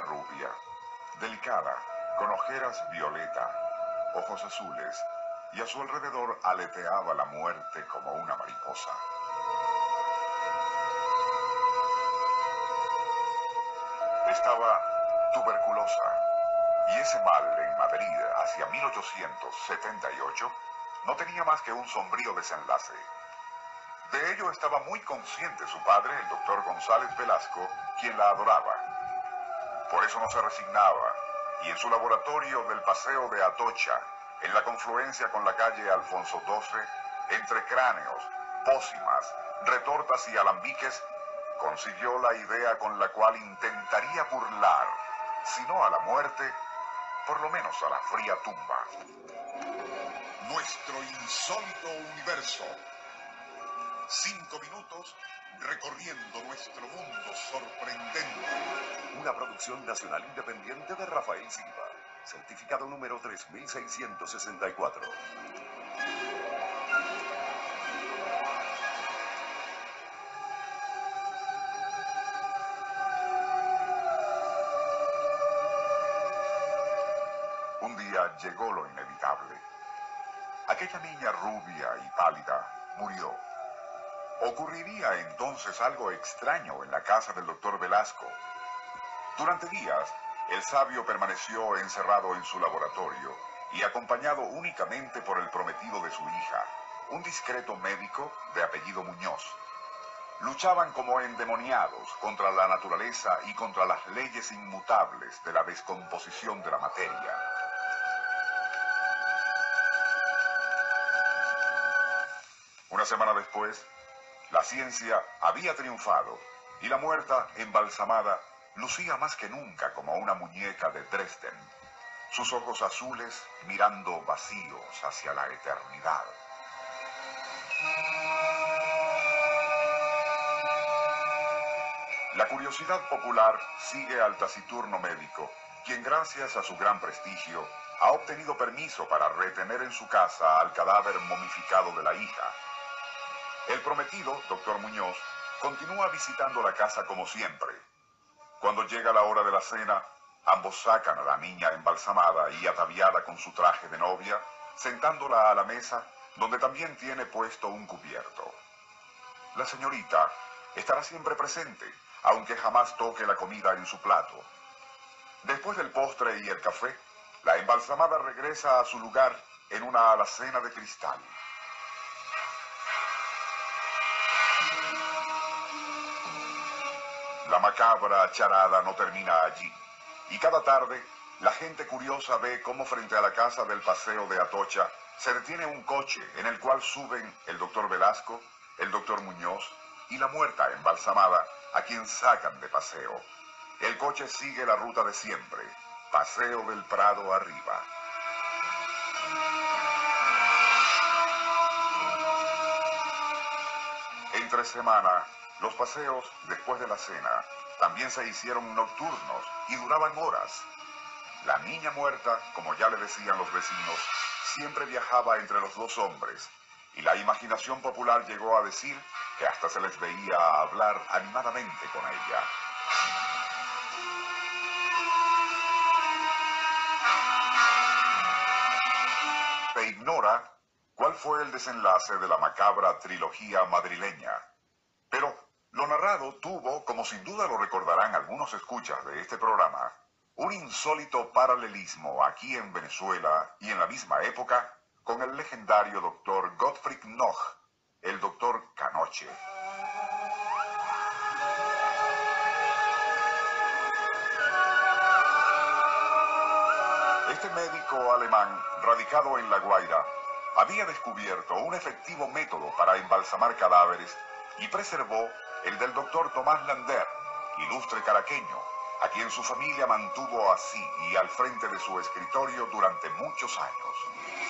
Rubia, delicada, con ojeras violeta, ojos azules, y a su alrededor aleteaba la muerte como una mariposa. Estaba tuberculosa, y ese mal en Madrid hacia 1878 no tenía más que un sombrío desenlace. De ello estaba muy consciente su padre, el doctor González Velasco, quien la adoraba. Por eso no se resignaba, y en su laboratorio del Paseo de Atocha, en la confluencia con la calle Alfonso XII, entre cráneos, pócimas, retortas y alambiques, consiguió la idea con la cual intentaría burlar, si no a la muerte, por lo menos a la fría tumba. Nuestro insólito universo. Cinco minutos recorriendo nuestro mundo sorprendente. Una producción nacional independiente de Rafael Silva. Certificado número 3664. Un día llegó lo inevitable. Aquella niña rubia y pálida murió. Ocurriría entonces algo extraño en la casa del doctor Velasco. Durante días, el sabio permaneció encerrado en su laboratorio y acompañado únicamente por el prometido de su hija, un discreto médico de apellido Muñoz. Luchaban como endemoniados contra la naturaleza y contra las leyes inmutables de la descomposición de la materia. Una semana después, la ciencia había triunfado y la muerta, embalsamada, lucía más que nunca como una muñeca de Dresden, sus ojos azules mirando vacíos hacia la eternidad. La curiosidad popular sigue al taciturno médico, quien gracias a su gran prestigio ha obtenido permiso para retener en su casa al cadáver momificado de la hija. El prometido, doctor Muñoz, continúa visitando la casa como siempre. Cuando llega la hora de la cena, ambos sacan a la niña embalsamada y ataviada con su traje de novia, sentándola a la mesa, donde también tiene puesto un cubierto. La señorita estará siempre presente, aunque jamás toque la comida en su plato. Después del postre y el café, la embalsamada regresa a su lugar en una alacena de cristal. La macabra charada no termina allí. Y cada tarde, la gente curiosa ve cómo frente a la casa del paseo de Atocha se detiene un coche en el cual suben el doctor Velasco, el doctor Muñoz y la muerta embalsamada a quien sacan de paseo. El coche sigue la ruta de siempre, paseo del Prado arriba. Entre semana, los paseos después de la cena también se hicieron nocturnos y duraban horas. La niña muerta, como ya le decían los vecinos, siempre viajaba entre los dos hombres y la imaginación popular llegó a decir que hasta se les veía hablar animadamente con ella. Se ignora cuál fue el desenlace de la macabra trilogía madrileña. Pero lo narrado tuvo, como sin duda lo recordarán algunos escuchas de este programa, un insólito paralelismo aquí en Venezuela y en la misma época con el legendario doctor Gottfried Noch, el doctor Canoche. Este médico alemán, radicado en La Guaira, había descubierto un efectivo método para embalsamar cadáveres y preservó el del doctor Tomás Lander, ilustre caraqueño, a quien su familia mantuvo así y al frente de su escritorio durante muchos años.